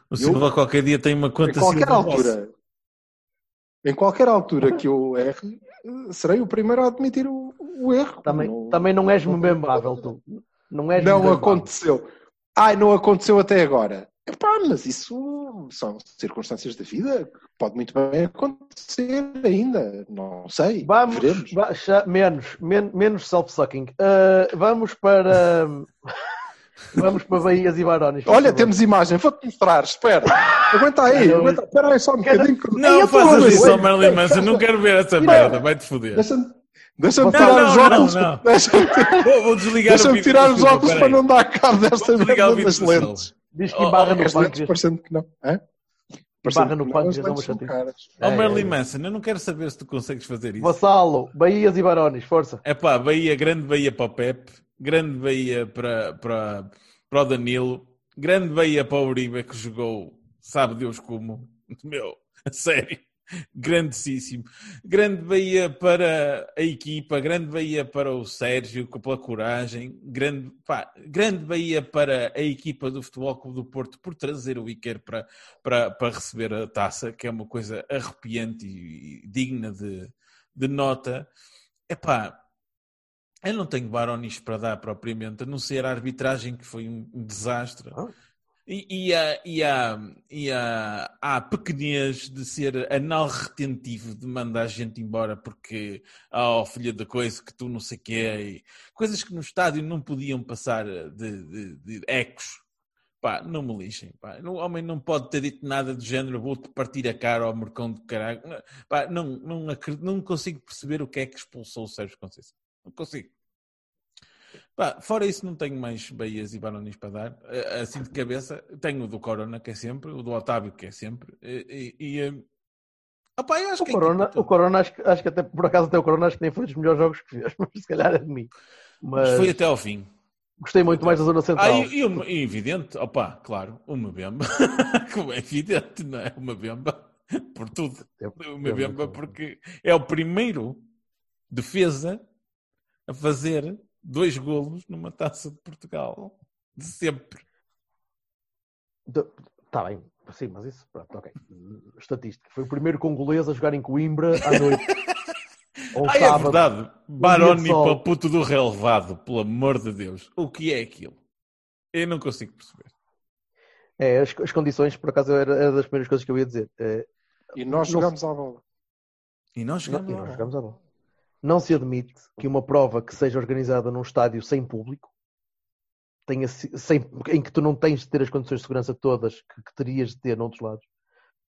O Silva qualquer dia tem uma conta qualquer Silva Boss. Em qualquer altura que eu erre, serei o primeiro a admitir o, o erro. Também, Não- também não és memembrável, tu. Não és Não aconteceu. Ai, não aconteceu até agora. Epá, mas isso são circunstâncias da vida. Pode muito bem acontecer ainda. Não sei. Vamos, Veremos. menos, men- menos self-sucking. Ah, vamos para. vamos para Bahias e Barões. Olha, favor. temos imagem. Vou-te mostrar. Espera. Aguenta aí. Não, aguenta. Espera aí só um bocadinho. que- Não tô faças isso Marilyn Manson, não quero ver essa merda, vai-te foder. Deixa-me deixa Não, tirar os não, não, óculos. não. Deixa-me Vou, vou desligar o deixa-me vídeo tirar os óculos para não dar cabo desta Vou desligar o merda vídeo das lentes. Diz que Oh, embarra oh, no lentes pâncreas. parecendo que não. Hã? Barra no que pâncreas, as é caras. Ó É, é. Manson, eu não quero saber se tu consegues fazer isso. Vassalo, Bahias e Barões, força. É pá, Bahia, grande Bahia para o Pepe, grande Bahia para, para, para o Danilo, grande Bahia para o Uribe que jogou, sabe Deus como, meu, a sério, grandíssimo. Grande Bahia para a equipa, grande Bahia para o Sérgio pela coragem, grande, pá, grande Bahia para a equipa do Futebol Clube do Porto por trazer o Iker para, para, para receber a taça, que é uma coisa arrepiante e, e digna de, de nota. Epá, eu não tenho baronis para dar propriamente, a não ser a arbitragem que foi um, desastre. Ah. E, e, a, e, a, e a, há a pequenez de ser anal retentivo de mandar a gente embora porque, oh filha da coisa, que tu não sei o que é. Coisas que no estádio não podiam passar de, de, de ecos. Pá, não me lixem. Pá. O homem não pode ter dito nada do género, vou-te partir a cara ao mercão do caralho. Pá, não, não, acredito- não consigo perceber o que é que expulsou o Sérgio Conceição. Não consigo. Pá, fora isso, não tenho mais Bahias e Baronis para dar. Eh, Assim de cabeça, tenho o do Corona, que é sempre, o do Otávio, que é sempre. E. e, e, opá, eu acho O que a Corona, equipa o Corona acho, que- acho que até, por acaso até o Corona acho que nem foi dos melhores jogos que fez, mas se calhar é de mim. Mas foi até ao fim. gostei muito mais da zona Ah, central. e, e, o- e evidente, opá, claro, o Mbemba, como é evidente, não é? O Mbemba, por tudo. O Mbemba, porque é o primeiro defesa a fazer dois golos numa taça de Portugal. De sempre. Está bem, sim, mas isso, pronto, ok. Estatística. Foi o primeiro congolês a jogar em Coimbra à noite. Ou Ah, é sábado. verdade. dia de Baroni sol. para o puto do relevado, pelo amor de Deus. O que é aquilo? Eu não consigo perceber. É, as, as condições, por acaso, era, era das primeiras coisas que eu ia dizer. É, E nós Não jogamos à bola. E nós não, jogamos. e lá. nós jogamos a bola. Não se admite que uma prova que seja organizada num estádio sem público, tenha, sem, em que tu não tens de ter as condições de segurança todas que, que terias de ter noutros lados,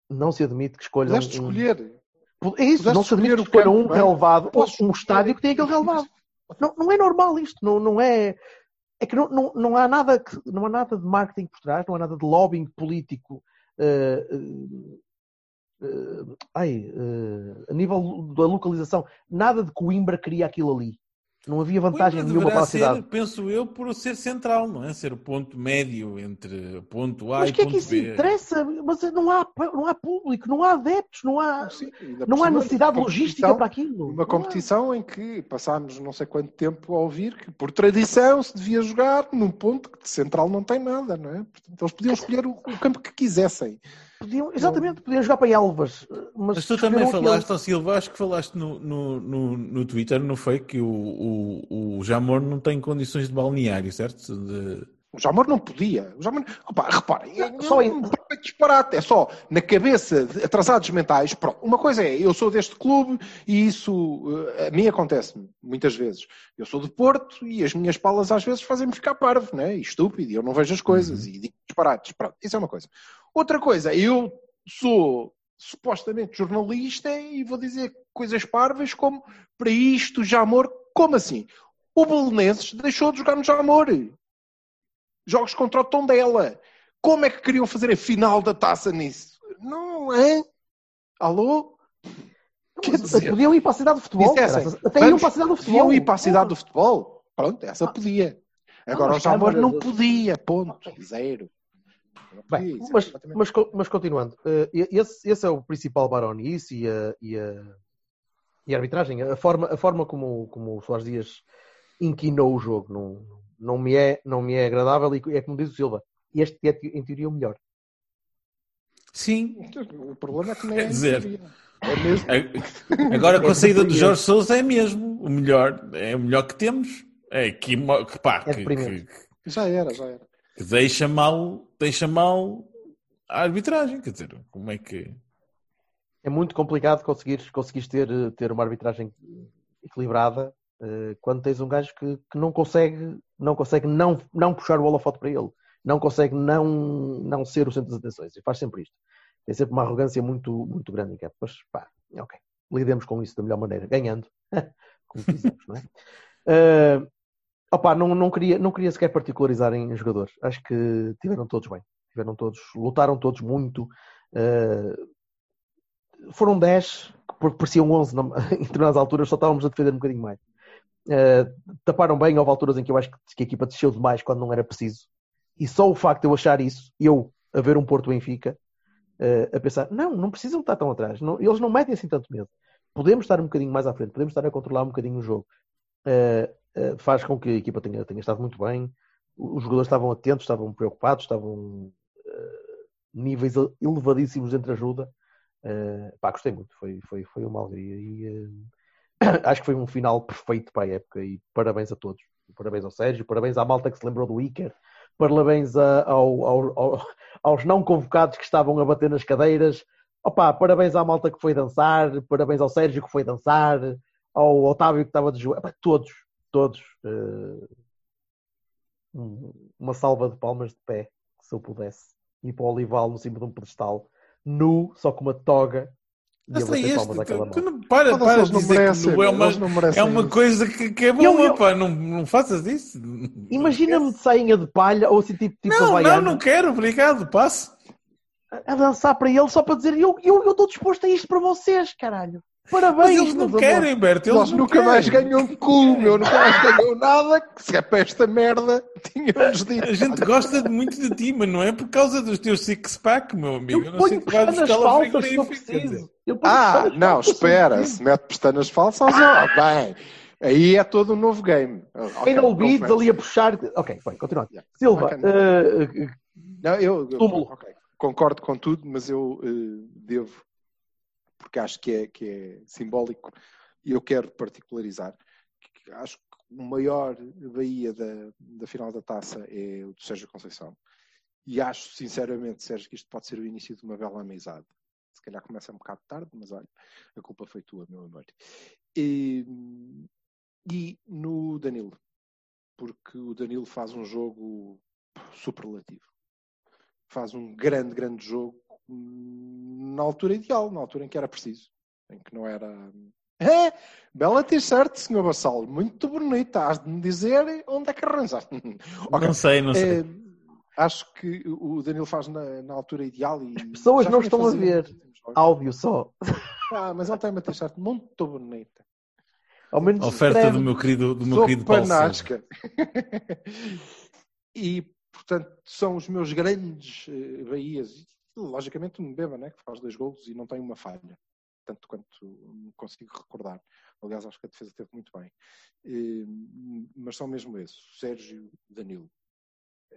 não se admite que escolham. Pudeste um- escolher. É isso, Pudeste não se admite que escolham campo, um é? relevado, Podes um estádio que tem aquele relevado. Não, não é normal isto, não, não é. É que não, não, não, há nada que, não há nada de marketing por trás, não há nada de lobbying político eh, eh, eh, ai, eh, a nível da localização, nada de Coimbra queria aquilo ali. Não havia vantagem Coimbra nenhuma para a cidade. ser, penso eu, por ser central, não é? Ser o ponto médio entre ponto A Mas e o que é ponto que isso B. interessa? Mas não há, não há público, não há adeptos, não há, Sim, não há necessidade logística para aquilo. Uma competição em que passámos não sei quanto tempo a ouvir que, por tradição, se devia jogar num ponto que de central não tem nada, não é? Portanto, eles podiam escolher o, o campo que quisessem. Podiam, exatamente, podiam jogar para Elvas. Mas, Mas tu também falaste, ó Silva, acho que falaste no, no, no, no Twitter, não foi? Que o, o, o Jamor não tem condições de balneário, certo? De... O Jamor não podia. O Jamor... Opa, reparem, é, Só é em- um perfeito disparate. É só na cabeça de atrasados mentais. Pronto, uma coisa é, eu sou deste clube e isso eh, a mim acontece muitas vezes. Eu sou de Porto e as minhas palas às vezes fazem-me ficar parvo, né? E estúpido, e eu não vejo as coisas e digo disparates. Pronto, isso é uma coisa. Outra coisa, eu sou supostamente jornalista e vou dizer coisas parvas como para isto, Jamor, como assim? O Belenenses deixou de jogar no Jamor jogos contra o Tondela. Como é que queriam fazer a final da taça nisso? Não é? Alô? Quer Mas dizer, Podiam ir para a cidade de futebol. dissessem, caraças. Até iam para a cidade do futebol. Deviam ir para a cidade do futebol? Pronto, essa podia. Agora Não, o Jamor não podia, ponto. Zero. Não Bem, isso mas, mas, mas continuando, eh, esse, esse é o principal baronice e a, e a, e a arbitragem, a forma, a forma como, como o Soares Dias inquinou o jogo não, não, me é, não me é agradável e é como diz o Silva, este é em teoria o melhor. Sim. O problema é que nem é Quer dizer-. É mesmo. Agora com a É saída do. Jorge Sousa é mesmo o melhor. É o melhor que temos. É que, que, pá, É que, que- Já era, já era. Que deixa mal, deixa mal a arbitragem. Quer dizer, como é que. É muito complicado conseguires, conseguires ter, ter uma arbitragem equilibrada eh, quando tens um gajo que, que não consegue, não, consegue não, não puxar o holofote para ele, não consegue não, não ser o centro das atenções e faz sempre isto. Tem sempre uma arrogância muito, muito grande, Niquete. Mas pá, ok. Lidemos com isso da melhor maneira, ganhando, como fizemos, não é? Eh, opa, não, não, queria, não queria sequer particularizar em jogadores. Acho que tiveram todos bem. Tiveram todos, lutaram todos muito. eh, foram 10, porque pareciam 11 na- em determinadas alturas, só estávamos a defender um bocadinho mais. Eh, taparam bem, houve alturas em que eu acho que, que a equipa desceu demais quando não era preciso. E só o facto de eu achar isso, eu a ver um Porto Benfica, eh, a pensar, não, não precisam estar tão atrás, não- eles não metem assim tanto medo. Podemos estar um bocadinho mais à frente, podemos estar a controlar um bocadinho o jogo. Eh, faz com que a equipa tenha, tenha estado muito bem. Os jogadores estavam atentos, estavam preocupados, estavam eh, níveis elevadíssimos entre ajuda. Uh, pá, gostei muito, foi, foi, foi uma alegria e uh, acho que foi um final perfeito para a época e parabéns a todos. Parabéns ao Sérgio, parabéns à malta que se lembrou do Iker, parabéns a- ao- ao- ao- aos não convocados que estavam a bater nas cadeiras, Opa, parabéns à malta que foi dançar, parabéns ao Sérgio que foi dançar, ao Otávio que estava de joelho, todos, todos. uh, um- uma salva de palmas de pé, se eu pudesse, ir para o Olival no cima de um pedestal nu, só com uma toga e Mas é este, tu, tu malta. não, para, Foda-se, para de não dizer que merecem, nu é uma, não merecem é uma isso. coisa que, que é boa, Eu- eu- pá, não, não faças isso. Imagina-me de sainha de palha ou assim tipo, tipo Não, não, havaiana, não quero, obrigado, passe. a dançar para ele só para dizer eu eu eu estou disposto a isto para vocês, caralho. Mas Parabéns, eles não querem. Berto, eles Nós não nunca querem. mais ganhou um cu, meu. Nunca mais ganhou nada. que Se é para esta merda, tínhamos dito. A gente gosta muito de ti, mas não é por causa dos teus six-pack, meu amigo. Eu não sei que buscar lá eu frigorífico. Eu ponho Ah, não, espera. Se mete pestanas falsas, ah, bem. Aí é todo um novo game. Ok, Anal beads confesso. ali a puxar. Ok, bem, continuando. Yeah. Silva, Ok. eh, eh, Não, eu, eu- Túmulo. ok, concordo com tudo, mas eu eh, devo, porque acho que é, que é simbólico, e eu quero particularizar. que Acho que o maior Bahia da, da final da taça é o do Sérgio Conceição. E acho, sinceramente, Sérgio, que isto pode ser o início de uma bela amizade. Se calhar começa um bocado tarde, mas olha, a culpa foi tua, meu amor. E, e no Danilo, porque o Danilo faz um jogo superlativo faz um grande, grande jogo hum, na altura ideal, na altura em que era preciso, em que não era. É, bela t-shirt, senhor Bassal, muito bonita. Has de me dizer onde é que arranjaste. Ok. Não sei, não sei. Eh, Acho que o Danilo faz na, na altura ideal e. As pessoas não estão a ver. Áudio só. Ah, mas ele tem uma t-shirt muito bonita. Ao menos Oferta escreve. do meu querido, do meu Sou querido Paulo Sousa. panasca. e, portanto, são os meus grandes eh, Bahias. E, logicamente, um Beba, né, que faz dois golos e não tem uma falha. Tanto quanto consigo recordar. Aliás, acho que a defesa teve muito bem. Eh, mas são mesmo esses. Sérgio Danilo.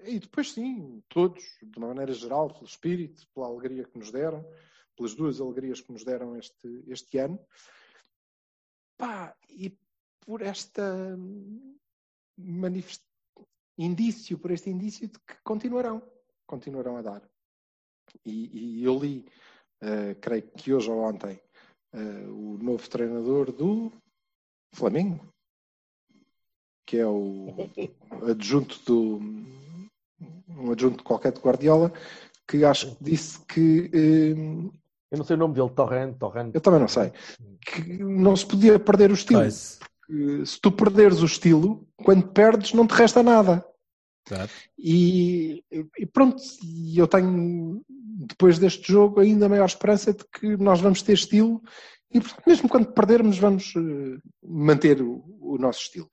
E depois, sim, todos, de uma maneira geral, pelo espírito, pela alegria que nos deram, pelas duas alegrias que nos deram este, este ano. Pá, e por esta manifest... indício, por este indício de que continuarão, continuarão a dar. E, e eu li, eh, creio que hoje ou ontem, eh, o novo treinador do Flamengo, que é o adjunto do um adjunto qualquer de Guardiola, que acho que disse que eh, Eu não sei o nome dele, Torrent, Torrent. eu também não sei, que não se podia perder o estilo. Se tu perderes o estilo, quando perdes, não te resta nada. E, e pronto, eu tenho, depois deste jogo, ainda maior esperança de que nós vamos ter estilo e, portanto, mesmo quando perdermos, vamos eh, manter o, o nosso estilo.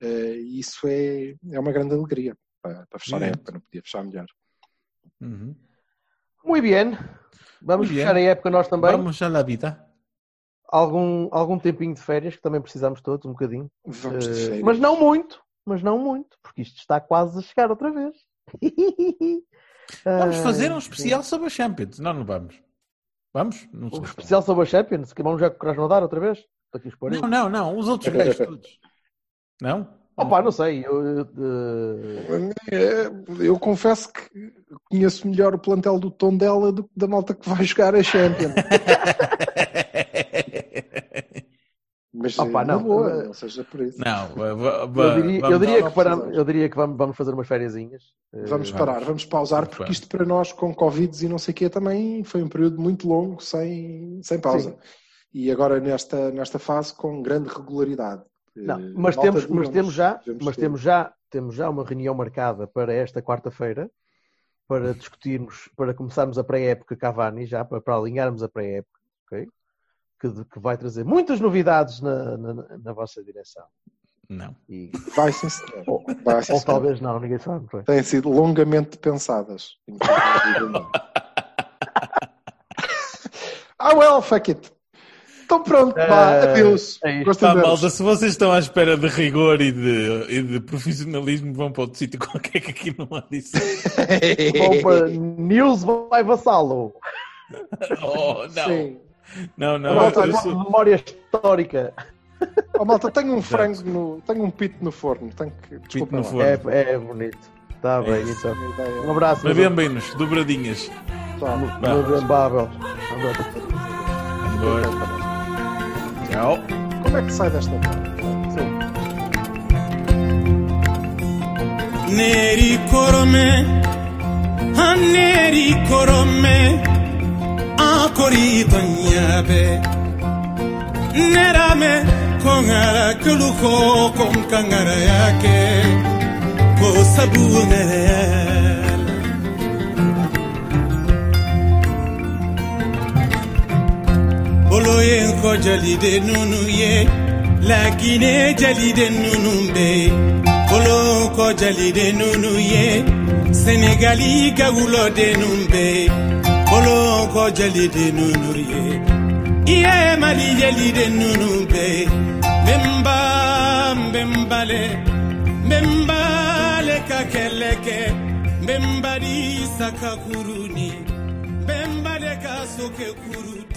E isso é, é uma grande alegria para, para fechar a época, não podia fechar melhor. Uhum. Muito bem. Vamos Muy bien. fechar a época nós também. Vamos a la vida. Algum, algum tempinho de férias, que também precisamos todos, um bocadinho. Vamos de Eh, férias. mas não muito. Mas não muito, porque isto está quase a chegar outra vez. Vamos Ah, fazer um especial sobre a Champions. Não, não vamos. Vamos? Não. Um especial sobre a Champions, que vamos já com o Krasnodar outra vez? Não, não, não. Os outros gajos todos. Não? Opa, não sei. Eu, eu, eh, É, Eu confesso que conheço melhor o plantel do Tondela do que da malta que vai jogar a Champions. Mas Opa, na não. boa, não seja por isso. Não, eu diria, eu diria que, precisamos. eu diria que vamos, vamos fazer umas fériasinhas. Eh, Vamos parar, vamos pausar, Vamos porque parar. isto para nós, com Covid e não sei o quê, também foi um período muito longo, sem, sem pausa. Sim. E agora nesta, nesta fase, com grande regularidade. Não, Eh, mas malta, temos, mas temos já, mas ter. temos já, temos já uma reunião marcada para esta quarta-feira para discutirmos, para começarmos a pré-época Cavani já, para, para alinharmos a pré-época, ok? Que, que vai trazer muitas novidades na, na, na vossa direção. Não. E, Vai sim, senhor. ou, Vai, sim, ou senhor. talvez não, ninguém sabe. muito bem. Têm sido longamente pensadas. ah, well, fuck it. Então pronto, vá, Eh, adeus. é Pá, ver-vos. malta, se vocês estão à espera de rigor e de, e de profissionalismo, vão para outro sítio qualquer que aqui não há disso. Vão para News vai vassalo. Oh, não. Sim. Não, não. Malta, eu sou- memória histórica. Oh, malta, tenho um frango no. Tenho um pito no forno. Tenho que. Desculpa no forno. É, é bonito. Está É bem, isso. então. Um abraço. Mas meus bem bem-nos, dobradinhas. Tchau. Embora. Tchau. Como é que sai desta parte? Sim. Neri korome, neri korome, akori tonyabe. Nerame kongara kuluko kom kangara yake, ko sabu nereyala. Bolo ye ko jalide nunu ye, lakine jalide nunu be. Bolo ko jalide nunu ye, Senegali gagulo de numbe. Bolo ko jeliden de ye iye ye mali jeliden ninnu bɛɛ ye nbenba nbenbale nbenbale ka kɛlɛ kɛ nbenbali sakakuru ka soke kuru.